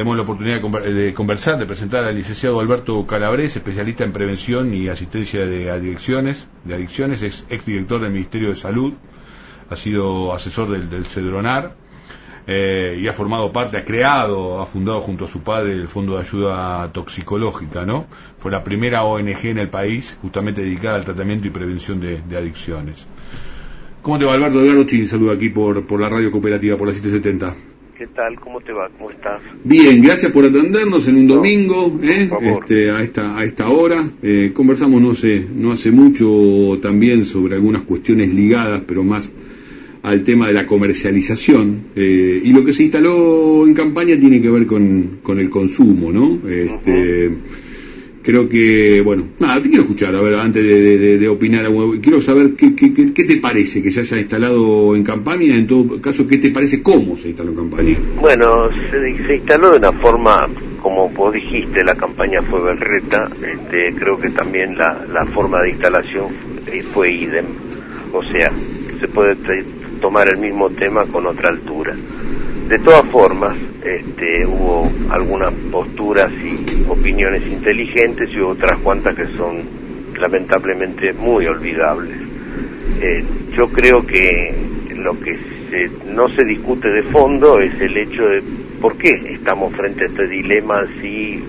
Tenemos la oportunidad de, conversar, de presentar al licenciado Alberto Calabres, especialista en prevención y asistencia de adicciones, de adicciones, es exdirector del Ministerio de Salud, ha sido asesor del, CEDRONAR eh, y ha formado parte, ha creado, ha fundado junto a su padre el Fondo de Ayuda Toxicológica, ¿no? Fue la primera ONG en el país justamente dedicada al tratamiento y prevención de, adicciones. ¿Cómo te va Alberto Edgardo Chini? Saludo aquí por, por la radio cooperativa, por la 770. ¿Qué tal? ¿Cómo te va? ¿Cómo estás? Bien, gracias por atendernos en un domingo, ¿eh? este, a esta a esta hora. Eh, conversamos no sé, no hace mucho también sobre algunas cuestiones ligadas, pero más al tema de la comercialización eh, y lo que se instaló en campaña tiene que ver con, con el consumo, ¿no? Este, Creo que, bueno, nada, te quiero escuchar, a ver, antes de, de, opinar, quiero saber qué, qué, qué, te parece que se haya instalado en campaña, en todo caso, qué te parece cómo se instaló en campaña. Bueno, se, se instaló de una forma, como vos dijiste, la campaña fue berreta, este, creo que también la, la forma de instalación fue idem, o sea, se puede tomar el mismo tema con otra altura. De todas formas, este, hubo algunas posturas y opiniones inteligentes y otras cuantas que son lamentablemente muy olvidables. Eh, yo creo que lo que no se discute de fondo es el hecho de por qué estamos frente a este dilema si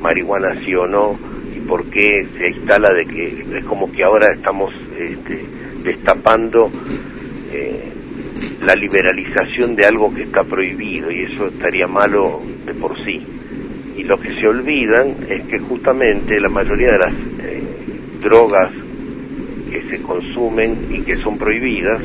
marihuana sí o no y por qué se instala de que es como que ahora estamos este, destapando eh, la liberalización de algo que está prohibido y eso estaría malo de por sí. Y lo que se olvidan es que justamente la mayoría de las eh, drogas que se consumen y que son prohibidas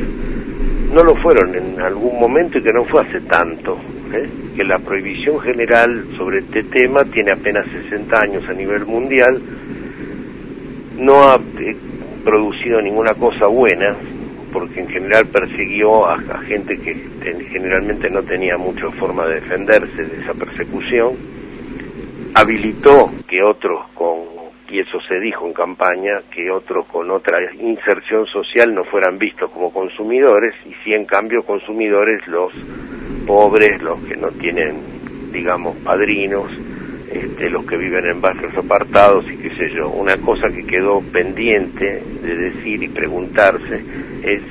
no lo fueron en algún momento y que no fue hace tanto. ¿eh? Que la prohibición general sobre este tema tiene apenas 60 años a nivel mundial, no ha producido ninguna cosa buena, porque en general persiguió a, gente que generalmente no tenía mucha forma de defenderse de esa persecución, habilitó que otros con, y eso se dijo en campaña, que otros con otra inserción social no fueran vistos como consumidores, y si en cambio consumidores los pobres, los que no tienen, digamos, padrinos, este, los que viven en barrios apartados y qué sé yo. Una cosa que quedó pendiente de decir y preguntarse es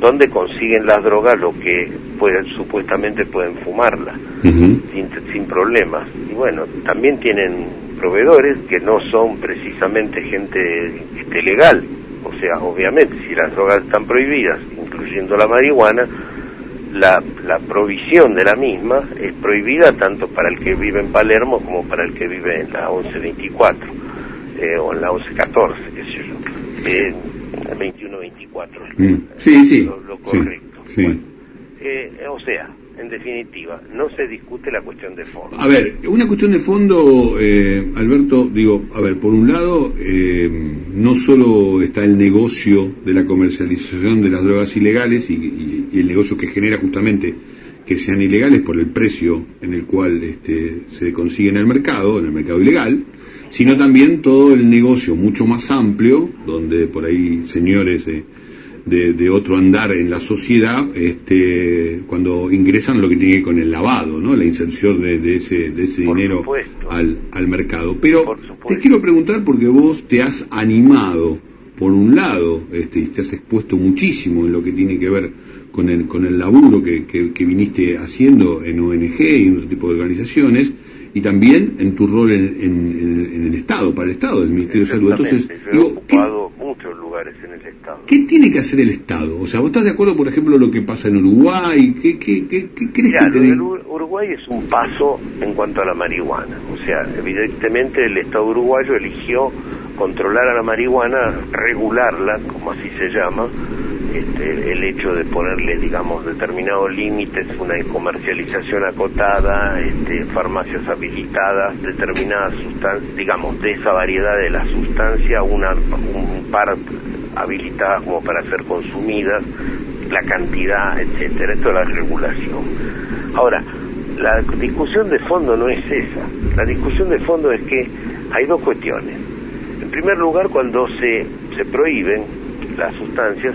dónde consiguen las drogas lo que pueden, supuestamente pueden fumarla sin, sin problemas. Y bueno, también tienen proveedores que no son precisamente gente este, legal. O sea, obviamente, si las drogas están prohibidas, incluyendo la marihuana, la, la provisión de la misma es prohibida tanto para el que vive en Palermo como para el que vive en la 1124 eh, o en la 1114, qué sé yo. Eh, 2124. Mm. Sí, sí. Lo, correcto. Eh, o sea, en definitiva, no se discute la cuestión de fondo. A ver, una cuestión de fondo, eh, Alberto, digo, a ver, por un lado, eh, no solo está el negocio de la comercialización de las drogas ilegales y, el negocio que genera justamente que sean ilegales por el precio en el cual este, se consigue en el mercado, en el mercado ilegal, sino también todo el negocio mucho más amplio, donde por ahí señores... Eh, de, otro andar en la sociedad este, cuando ingresan lo que tiene que ver con el lavado, ¿no? la inserción de, ese, de ese dinero al, al mercado. Pero te quiero preguntar porque vos te has animado, por un lado, este, y te has expuesto muchísimo en lo que tiene que ver con el, con el laburo que, que, viniste haciendo en ONG y en otro tipo de organizaciones, y también en tu rol en, en, el Estado, para el Estado, del Ministerio de Salud. Entonces, digo, en el Estado. ¿Qué tiene que hacer el Estado? O sea, ¿vos estás de acuerdo, por ejemplo, lo que pasa en Uruguay? ¿Qué, qué, qué, qué crees que tiene? Uruguay es un paso en cuanto a la marihuana. O sea, evidentemente el Estado uruguayo eligió controlar a la marihuana, regularla, como así se llama, este, el hecho de ponerle, digamos, determinados límites, una comercialización acotada, este, farmacias habilitadas, determinadas sustancias, digamos, de esa variedad de la sustancia, una, un par habilitadas como para ser consumidas, la cantidad, etcétera. Esto es la regulación. Ahora, la discusión de fondo no es esa. La discusión de fondo es que hay dos cuestiones. En primer lugar, cuando se, se prohíben las sustancias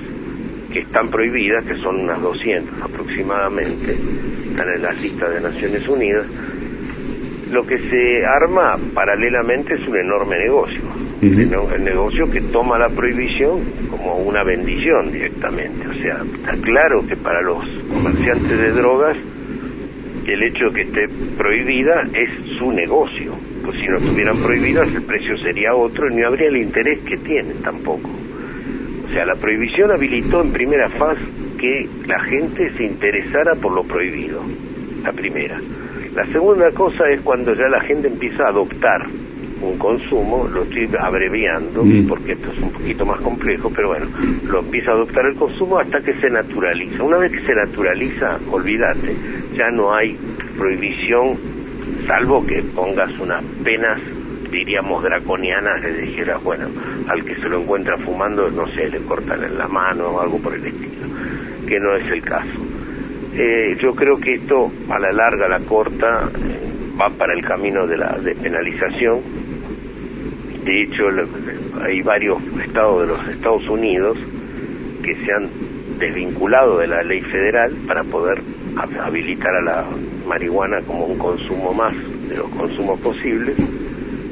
que están prohibidas, que son unas 200 aproximadamente, están en la lista de Naciones Unidas, lo que se arma paralelamente es un enorme negocio, el negocio que toma la prohibición como una bendición directamente. O sea, está claro que para los comerciantes de drogas el hecho de que esté prohibida es su negocio. Pues si no estuvieran prohibidas el precio sería otro y no habría el interés que tienen tampoco. O sea, la prohibición habilitó en primera fase que la gente se interesara por lo prohibido, la primera. La segunda cosa es cuando ya la gente empieza a adoptar un consumo, lo estoy abreviando mm. porque esto es un poquito más complejo, pero bueno, lo empieza a adoptar el consumo hasta que se naturaliza. Una vez que se naturaliza, olvídate, ya no hay prohibición, salvo que pongas unas penas diríamos draconianas, le dijeras, bueno, al que se lo encuentra fumando, no sé, le cortan en la mano o algo por el estilo, que no es el caso. Eh, yo creo que esto, a la larga, a la corta, eh, va para el camino de la despenalización. De hecho, hay varios estados de los Estados Unidos que se han desvinculado de la ley federal para poder habilitar a la marihuana como un consumo más de los consumos posibles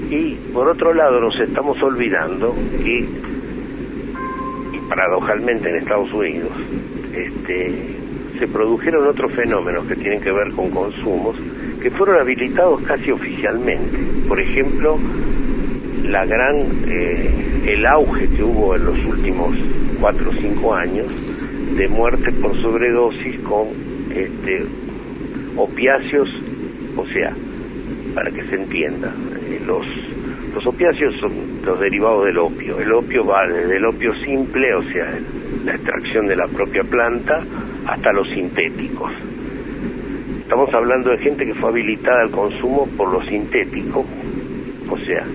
y por otro lado nos estamos olvidando que, y paradojalmente en Estados Unidos, este, se produjeron otros fenómenos que tienen que ver con consumos que fueron habilitados casi oficialmente. Por ejemplo, la gran, eh, el auge que hubo en los últimos cuatro o cinco años de muerte por sobredosis con este, opiáceos, o sea, para que se entienda, eh, los, los opiáceos son los derivados del opio. El opio va desde el opio simple, o sea, la extracción de la propia planta, hasta los sintéticos. Estamos hablando de gente que fue habilitada al consumo por lo sintético, o sea,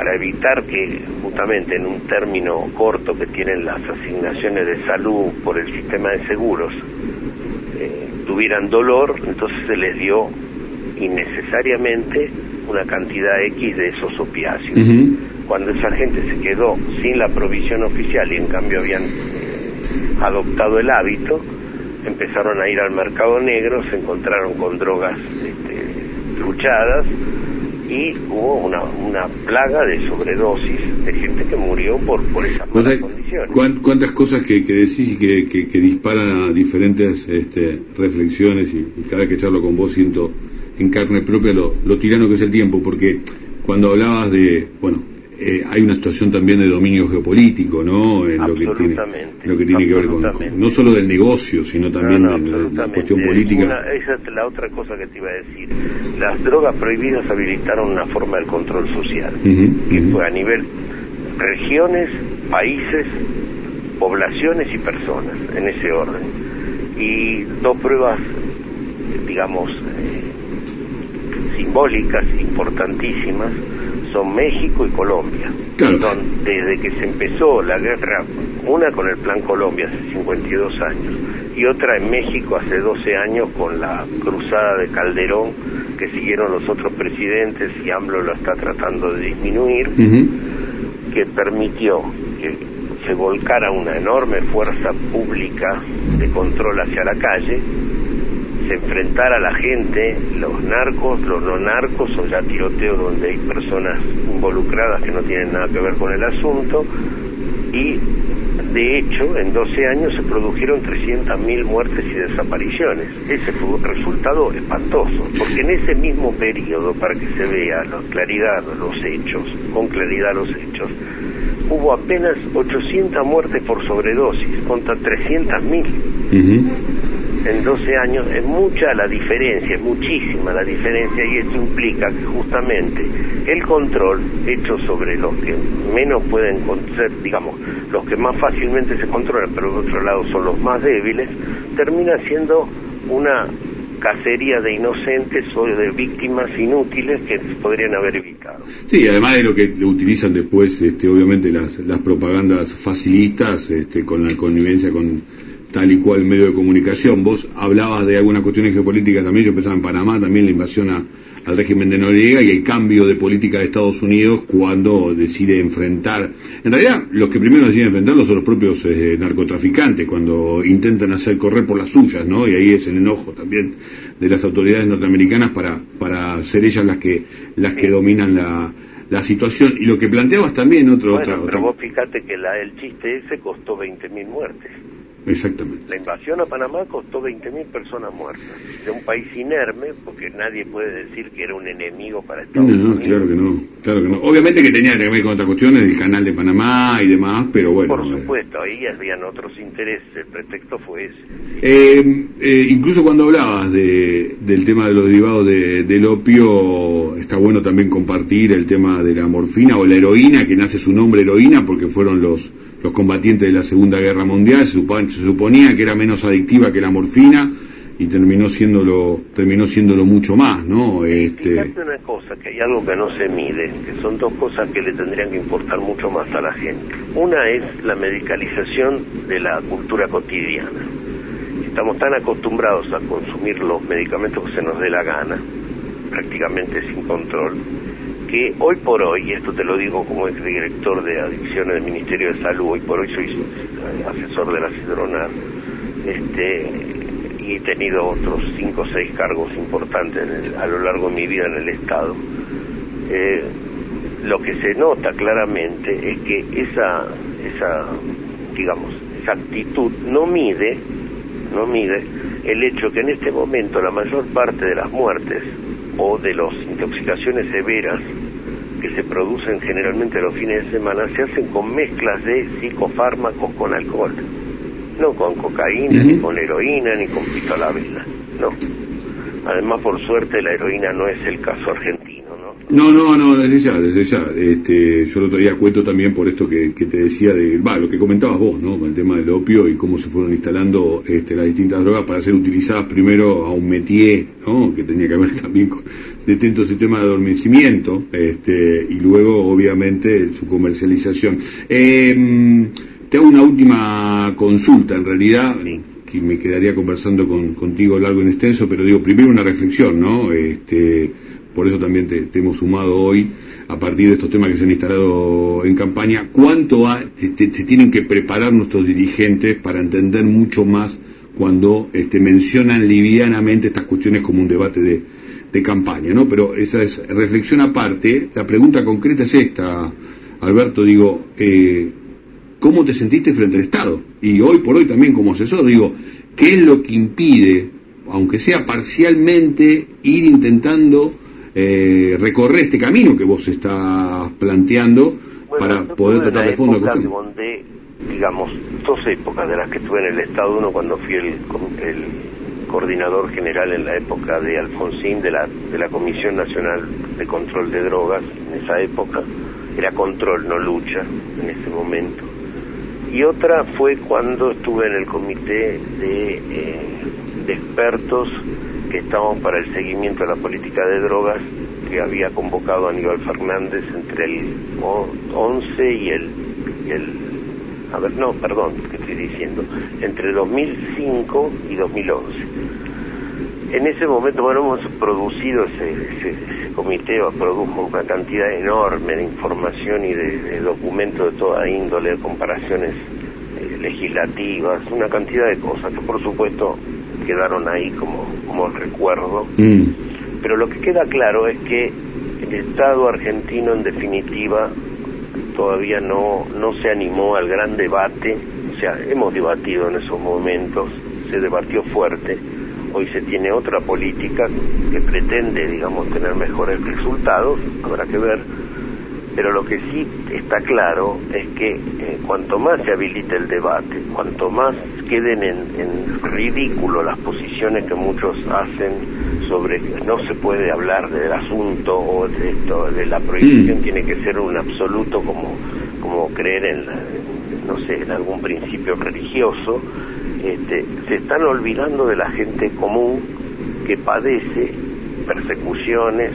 para evitar que justamente en un término corto que tienen las asignaciones de salud por el sistema de seguros eh, tuvieran dolor, entonces se les dio innecesariamente una cantidad X de esos opiáceos. Cuando esa gente se quedó sin la provisión oficial y en cambio habían eh, adoptado el hábito, empezaron a ir al mercado negro, se encontraron con drogas este, luchadas y hubo una, una plaga de sobredosis de gente que murió por, por esas condiciones. ¿Cuántas cosas que, que decís y que, que, disparan a diferentes este, reflexiones y, y, cada vez que charlo con vos siento en carne propia lo, lo tirano que es el tiempo, porque cuando hablabas de, bueno, eh, hay una situación también de dominio geopolítico, ¿no? En lo que tiene, lo que, tiene que ver con, no solo del negocio, sino también de la cuestión política. esa es la otra cosa que te iba a decir. Las drogas prohibidas habilitaron una forma del control social, que fue a nivel regiones, países, poblaciones y personas, en ese orden. Y dos pruebas, digamos, eh, simbólicas, importantísimas, son México y Colombia. desde que se empezó la guerra, una con el Plan Colombia hace 52 años y otra en México hace 12 años con la cruzada de Calderón que siguieron los otros presidentes y AMLO lo está tratando de disminuir, que permitió que se volcara una enorme fuerza pública de control hacia la calle enfrentar a la gente, los narcos, los no narcos o ya tiroteos donde hay personas involucradas que no tienen nada que ver con el asunto. Y de hecho en 12 años se produjeron 300.000 muertes y desapariciones. Ese fue un resultado espantoso, porque en ese mismo periodo, para que se vea la claridad los hechos, con claridad los hechos, hubo apenas 800 muertes por sobredosis contra 300.000 en 12 años es mucha la diferencia, es muchísima la diferencia y esto implica que justamente el control hecho sobre los que menos pueden ser, digamos, los que más fácilmente se controlan, pero por otro lado son los más débiles, termina siendo una cacería de inocentes o de víctimas inútiles que podrían haber evitado. Sí, además de lo que utilizan después, este, obviamente las, las propagandas facilistas, este, con la connivencia con tal y cual medio de comunicación. Vos hablabas de algunas cuestiones geopolíticas también, yo pensaba en Panamá, también la invasión al régimen de Noriega y el cambio de política de Estados Unidos cuando decide enfrentar, en realidad los que primero deciden enfrentarlo son los propios eh, narcotraficantes, cuando intentan hacer correr por las suyas, ¿no? Y ahí es el enojo también de las autoridades norteamericanas para, para ser ellas las que, las que dominan la, la situación. Y lo que planteabas también, otro, bueno, otra, pero vos fíjate que la, el chiste ese costó 20.000 muertes. Exactamente. La invasión a Panamá costó 20.000 personas muertas. De un país inerme, porque nadie puede decir que era un enemigo para Estados No, Unidos. claro que no, claro que no. Obviamente que tenía que ver con otras cuestiones, el canal de Panamá y demás, pero bueno. Por eh, supuesto, ahí habían otros intereses, el pretexto fue ese. Eh, eh, incluso cuando hablabas de, del tema de los derivados de- del opio, está bueno también compartir el tema de la morfina o la heroína, que nace su nombre heroína porque fueron los, los combatientes de la Segunda Guerra Mundial, se, supo- se suponía que era menos adictiva que la morfina y terminó siéndolo, terminó siéndolo mucho más, ¿no? Este, Fíjate una cosa, que hay algo que no se mide, que son dos cosas que le tendrían que importar mucho más a la gente. Una es la medicalización de la cultura cotidiana. Estamos tan acostumbrados a consumir los medicamentos que se nos dé la gana, prácticamente sin control, que hoy por hoy, y esto te lo digo como exdirector de adicciones del Ministerio de Salud, hoy por hoy soy eh, asesor de la Cidronar, este, y he tenido otros cinco o seis cargos importantes a lo largo de mi vida en el Estado. Eh, lo que se nota claramente es que esa, esa, digamos, esa actitud no mide, no mide el hecho que en este momento la mayor parte de las muertes o de las intoxicaciones severas que se producen generalmente los fines de semana se hacen con mezclas de psicofármacos con alcohol, no con cocaína, ni con heroína, ni con pitolabela, no. Además, por suerte, la heroína no es el caso argentino, ¿no? No, no, desde ya, desde ya. Este, yo lo otro día cuento también por esto que, que te decía de, va, lo que comentabas vos, ¿no? Con el tema del opio y cómo se fueron instalando este, las distintas drogas para ser utilizadas primero a un métier, ¿no? Que tenía que ver también con detento sistema de adormecimiento, este, y luego, obviamente, su comercialización. Eh, te hago una última consulta, en realidad, que me quedaría conversando con, contigo largo y extenso, pero digo, primero una reflexión, ¿no? Este, por eso también te, hemos sumado hoy, a partir de estos temas que se han instalado en campaña, cuánto ha- te- se tienen que preparar nuestros dirigentes para entender mucho más cuando este, mencionan livianamente estas cuestiones como un debate de, de campaña, ¿no? Pero esa es reflexión aparte. La pregunta concreta es esta, Alberto, digo, eh, ¿cómo te sentiste frente al Estado? Y hoy por hoy también como asesor, digo, ¿qué es lo que impide, aunque sea parcialmente, ir intentando eh, recorrer este camino que vos estás planteando Bueno, para poder tratar de fondo la cuestión? donde, digamos, dos épocas de las que estuve en el Estado, uno cuando fui el, el coordinador general en la época de Alfonsín de la, de la Comisión Nacional de Control de Drogas, en esa época, era control, no lucha, en ese momento. Y otra fue cuando estuve en el comité de, eh, de expertos que estábamos para el seguimiento de la política de drogas que había convocado Aníbal Fernández entre el o- 11 y el, el a ver, no, perdón, ¿qué estoy diciendo? Entre 2005 y 2011. En ese momento, bueno, hemos producido ese, ese- ese comité, produjo una cantidad enorme de información y de, de documentos de toda índole, de comparaciones eh, legislativas, una cantidad de cosas que por supuesto quedaron ahí como, como recuerdo. Mm, Pero lo que queda claro es que el Estado argentino en definitiva todavía no, no se animó al gran debate, o sea, hemos debatido en esos momentos, se debatió fuerte, hoy se tiene otra política que pretende, digamos, tener mejores resultados, habrá que ver, pero lo que sí está claro es que eh, cuanto más se habilite el debate, cuanto más queden en, en ridículo las posiciones que muchos hacen sobre que no se puede hablar del asunto o de, esto, de la prohibición Mm. tiene que ser un absoluto como, como creer en, la- no sé, en algún principio religioso, este, se están olvidando de la gente común que padece persecuciones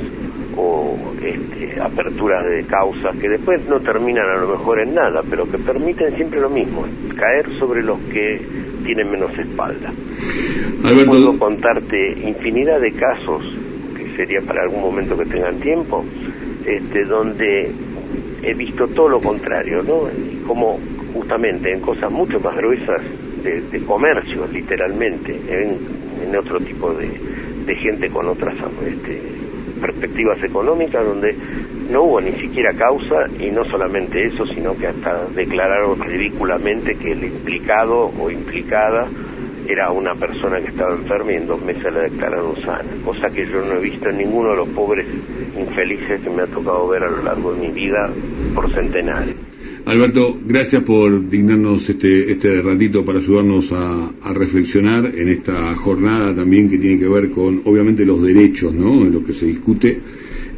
o este, aperturas de causas que después no terminan a lo mejor en nada, pero que permiten siempre lo mismo, caer sobre los que tienen menos espalda. Puedo contarte infinidad de casos, que sería para algún momento que tengan tiempo, este, donde he visto todo lo contrario, ¿no? Como justamente en cosas mucho más gruesas de, de comercio, literalmente, en, otro tipo de, de gente con otras este, perspectivas económicas, donde no hubo ni siquiera causa y no solamente eso, sino que hasta declararon ridículamente que el implicado o implicada era una persona que estaba enferma y en dos meses la declararon sana, cosa que yo no he visto en ninguno de los pobres infelices que me ha tocado ver a lo largo de mi vida por centenares. Alberto, gracias por dignarnos este, este ratito para ayudarnos a, reflexionar en esta jornada también que tiene que ver con, obviamente, los derechos, ¿no? En lo que se discute,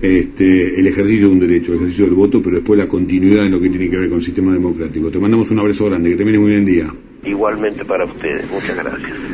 este, el ejercicio de un derecho, el ejercicio del voto, pero después la continuidad en lo que tiene que ver con el sistema democrático. Te mandamos un abrazo grande, que termine muy bien día. Igualmente para ustedes, muchas gracias.